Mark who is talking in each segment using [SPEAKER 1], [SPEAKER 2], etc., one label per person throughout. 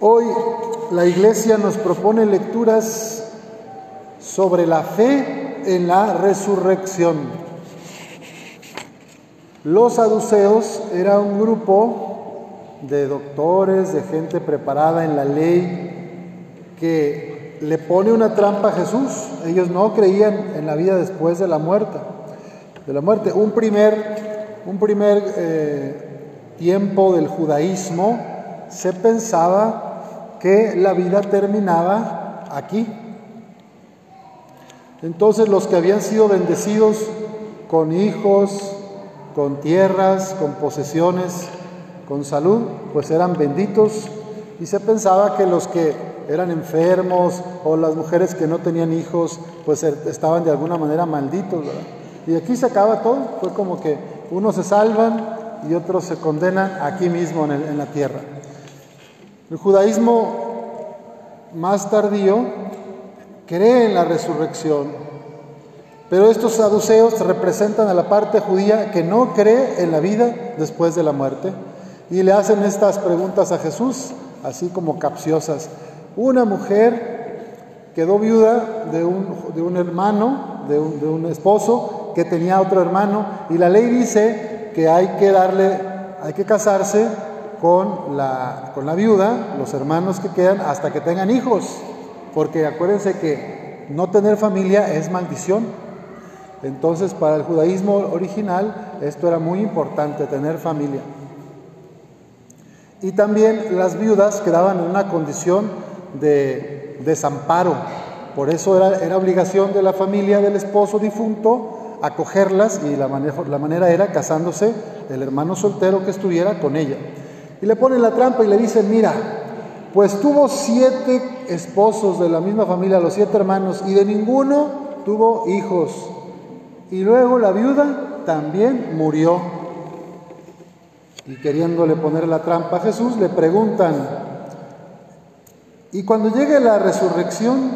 [SPEAKER 1] Hoy la iglesia nos propone lecturas sobre la fe en la resurrección. Los saduceos era un grupo de doctores, de gente preparada en la ley, que le pone una trampa a Jesús. Ellos no creían en la vida después de la muerte. De la muerte. Un primer, un primer eh, tiempo del judaísmo se pensaba que la vida terminaba aquí. Entonces los que habían sido bendecidos con hijos, con tierras, con posesiones, con salud, pues eran benditos y se pensaba que los que eran enfermos o las mujeres que no tenían hijos, pues er, estaban de alguna manera malditos. Y aquí se acaba todo, fue como que unos se salvan y otros se condenan aquí mismo en, en la tierra. El judaísmo más tardío cree en la resurrección, pero estos saduceos representan a la parte judía que no cree en la vida después de la muerte y le hacen estas preguntas a Jesús, así como capciosas. Una mujer quedó viuda de un, de un hermano, de un, de un esposo que tenía otro hermano y la ley dice que hay que darle, hay que casarse con la, con la viuda, los hermanos que quedan, hasta que tengan hijos. Porque acuérdense que no tener familia es maldición. Entonces, para el judaísmo original, esto era muy importante, tener familia. Y también las viudas quedaban en una condición de desamparo. Por eso era, era obligación de la familia del esposo difunto acogerlas y la, la manera era casándose el hermano soltero que estuviera con ella. Y le ponen la trampa y le dicen, mira, pues tuvo siete esposos de la misma familia, los siete hermanos, y de ninguno tuvo hijos. Y luego la viuda también murió. Y queriéndole poner la trampa a Jesús, le preguntan, y cuando llegue la resurrección,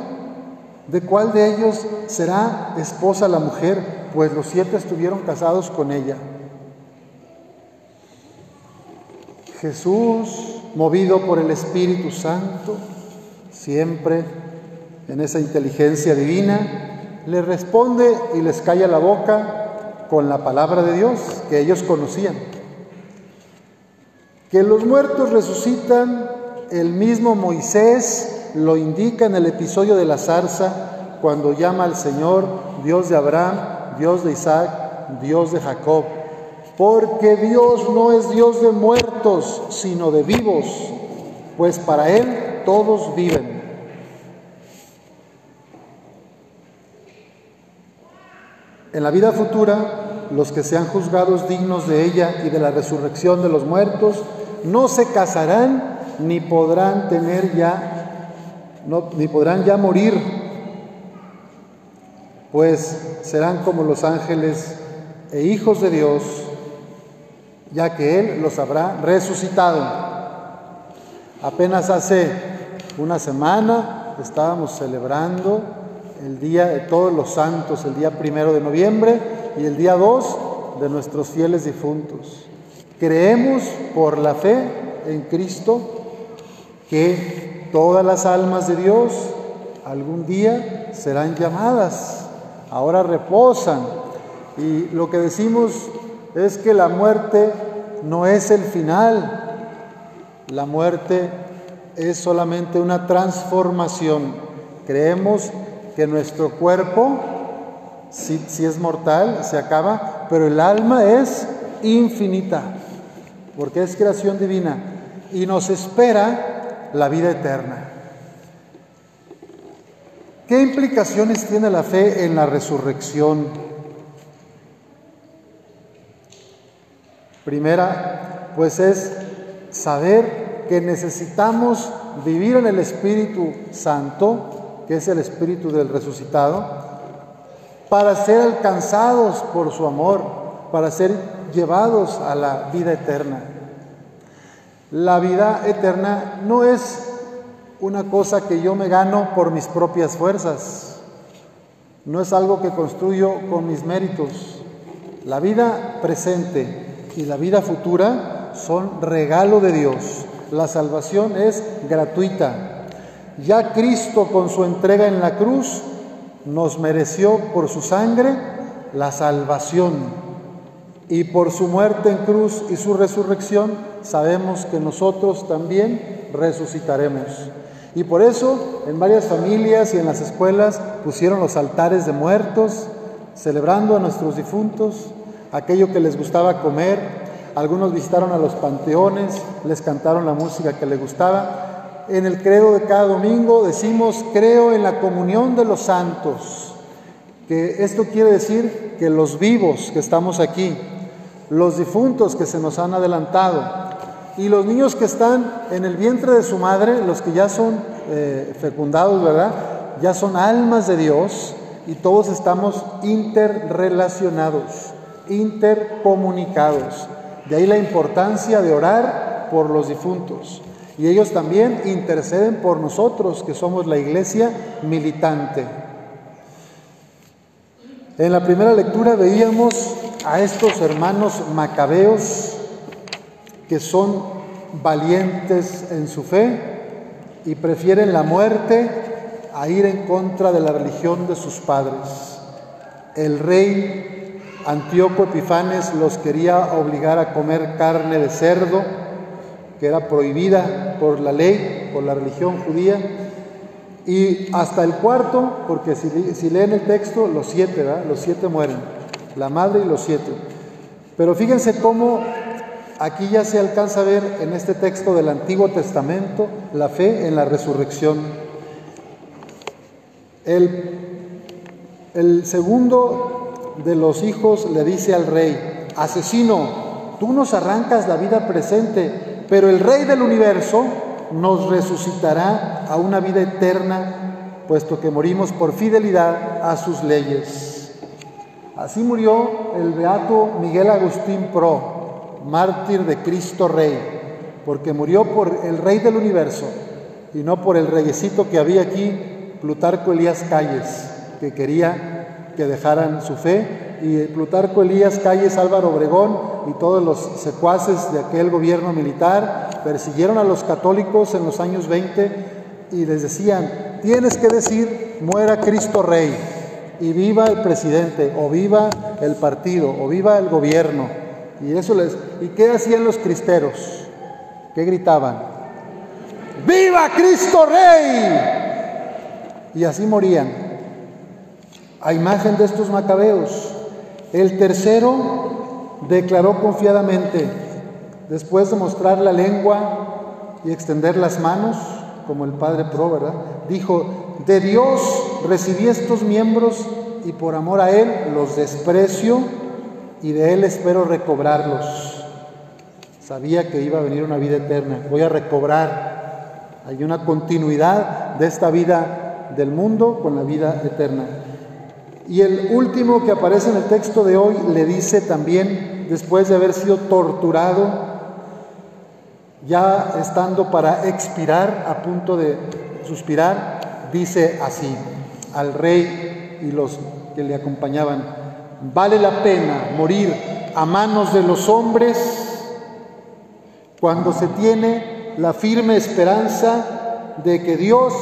[SPEAKER 1] ¿de cuál de ellos será esposa la mujer? Pues los siete estuvieron casados con ella. Jesús, movido por el Espíritu Santo, siempre en esa inteligencia divina, le responde y les calla la boca con la palabra de Dios que ellos conocían. Que los muertos resucitan, el mismo Moisés lo indica en el episodio de la zarza, cuando llama al Señor Dios de Abraham, Dios de Isaac, Dios de Jacob porque Dios no es Dios de muertos, sino de vivos, pues para Él todos viven. En la vida futura, los que sean juzgados dignos de ella y de la resurrección de los muertos, no se casarán ni podrán tener ya, ni podrán ya morir, pues serán como los ángeles e hijos de Dios ya que Él los habrá resucitado. Apenas hace una semana estábamos celebrando el Día de Todos los Santos, el día primero de noviembre y el día 2 de nuestros fieles difuntos. Creemos por la fe en Cristo que todas las almas de Dios algún día serán llamadas, ahora reposan. Y lo que decimos es que la muerte no es el final, la muerte es solamente una transformación. Creemos que nuestro cuerpo, si, es mortal, se acaba, pero el alma es infinita, porque es creación divina y nos espera la vida eterna. ¿Qué implicaciones tiene la fe en la resurrección? Primera, pues es saber que necesitamos vivir en el Espíritu Santo, que es el Espíritu del resucitado, para ser alcanzados por su amor, para ser llevados a la vida eterna. La vida eterna no es una cosa que yo me gano por mis propias fuerzas, no es algo que construyo con mis méritos. La vida presente y la vida futura son regalo de Dios. La salvación es gratuita. Ya Cristo con su entrega en la cruz nos mereció por su sangre la salvación. Y por su muerte en cruz y su resurrección sabemos que nosotros también resucitaremos. Y por eso en varias familias y en las escuelas pusieron los altares de muertos, celebrando a nuestros difuntos, aquello que les gustaba comer. Algunos visitaron a los panteones, les cantaron la música que les gustaba. En el credo de cada domingo decimos, creo en la comunión de los santos, que esto quiere decir que los vivos que estamos aquí, los difuntos que se nos han adelantado y los niños que están en el vientre de su madre, los que ya son eh, fecundados, ¿verdad? Ya son almas de Dios y todos estamos interrelacionados, intercomunicados. De ahí la importancia de orar por los difuntos. Y ellos también interceden por nosotros, que somos la iglesia militante. En la primera lectura veíamos a estos hermanos macabeos que son valientes en su fe y prefieren la muerte a ir en contra de la religión de sus padres. El rey Antíoco Epifanes los quería obligar a comer carne de cerdo, que era prohibida por la ley, por la religión judía, y hasta el cuarto, porque si, leen el texto, los siete, ¿verdad? Los siete mueren, la madre y los siete. Pero fíjense cómo aquí ya se alcanza a ver en este texto del Antiguo Testamento la fe en la resurrección el, segundo de los hijos le dice al rey, asesino, tú nos arrancas la vida presente, pero el rey del universo nos resucitará a una vida eterna, puesto que morimos por fidelidad a sus leyes. Así murió el beato Miguel Agustín Pro, mártir de Cristo Rey, porque murió por el rey del universo y no por el reyecito que había aquí Plutarco Elías Calles, que quería que dejaran su fe, y Plutarco Elías Calles, Álvaro Obregón y todos los secuaces de aquel gobierno militar persiguieron a los católicos en los años 20 y les decían, tienes que decir, muera Cristo Rey, y viva el presidente, o viva el partido, o viva el gobierno. Y eso les, ¿y qué hacían los cristeros? ¿Qué gritaban? ¡Viva Cristo Rey! y así morían. A imagen de estos macabeos, el tercero declaró confiadamente, después de mostrar la lengua y extender las manos, como el padre Pro, ¿verdad? Dijo, de Dios recibí estos miembros y por amor a Él los desprecio y de Él espero recobrarlos. Sabía que iba a venir una vida eterna, voy a recobrar. Hay una continuidad de esta vida del mundo con la vida eterna. Y el último que aparece en el texto de hoy le dice también, después de haber sido torturado, ya estando para expirar, a punto de suspirar, dice así al rey y los que le acompañaban, vale la pena morir a manos de los hombres cuando se tiene la firme esperanza de que Dios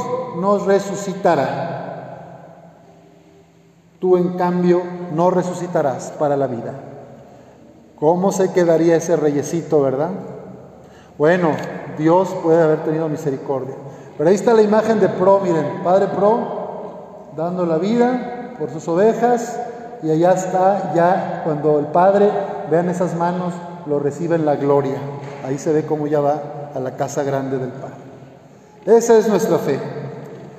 [SPEAKER 1] nos resucitará. Tú en cambio no resucitarás para la vida. ¿Cómo se quedaría ese reyesito, verdad? Bueno, Dios puede haber tenido misericordia. Pero ahí está la imagen de Pro, miren, Padre Pro dando la vida por sus ovejas y allá está ya cuando el Padre, vean esas manos, lo recibe en la gloria. Ahí se ve cómo ya va a la casa grande del Padre. Esa es nuestra fe.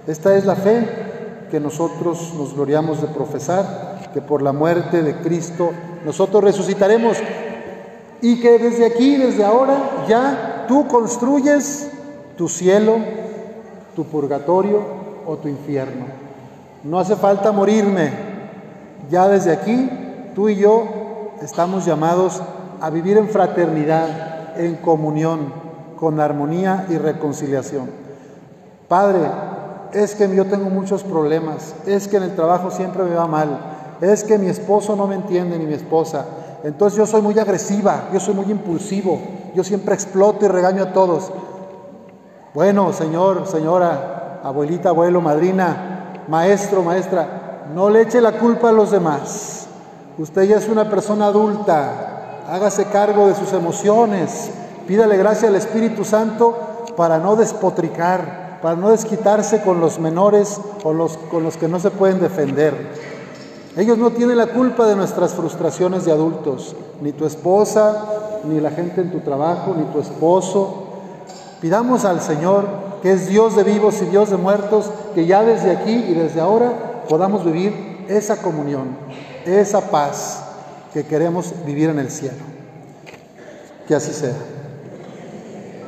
[SPEAKER 1] Esta es la fe que nosotros nos gloriamos de profesar, que por la muerte de Cristo nosotros resucitaremos y que desde aquí, desde ahora, ya tú construyes tu cielo, tu purgatorio o tu infierno. No hace falta morirme. Ya desde aquí, tú y yo estamos llamados a vivir en fraternidad, en comunión, con armonía y reconciliación. Padre, es que yo tengo muchos problemas, es que en el trabajo siempre me va mal, es que mi esposo no me entiende ni mi esposa. Entonces yo soy muy agresiva, yo soy muy impulsivo, yo siempre exploto y regaño a todos. Bueno, señor, señora, abuelita, abuelo, madrina, maestro, maestra, no le eche la culpa a los demás. Usted ya es una persona adulta, hágase cargo de sus emociones, pídale gracia al Espíritu Santo para no despotricar, para no desquitarse con los menores o los, con los que no se pueden defender. Ellos no tienen la culpa de nuestras frustraciones de adultos, ni tu esposa, ni la gente en tu trabajo, ni tu esposo. Pidamos al Señor, que es Dios de vivos y Dios de muertos, que ya desde aquí y desde ahora podamos vivir esa comunión, esa paz que queremos vivir en el cielo. Que así sea.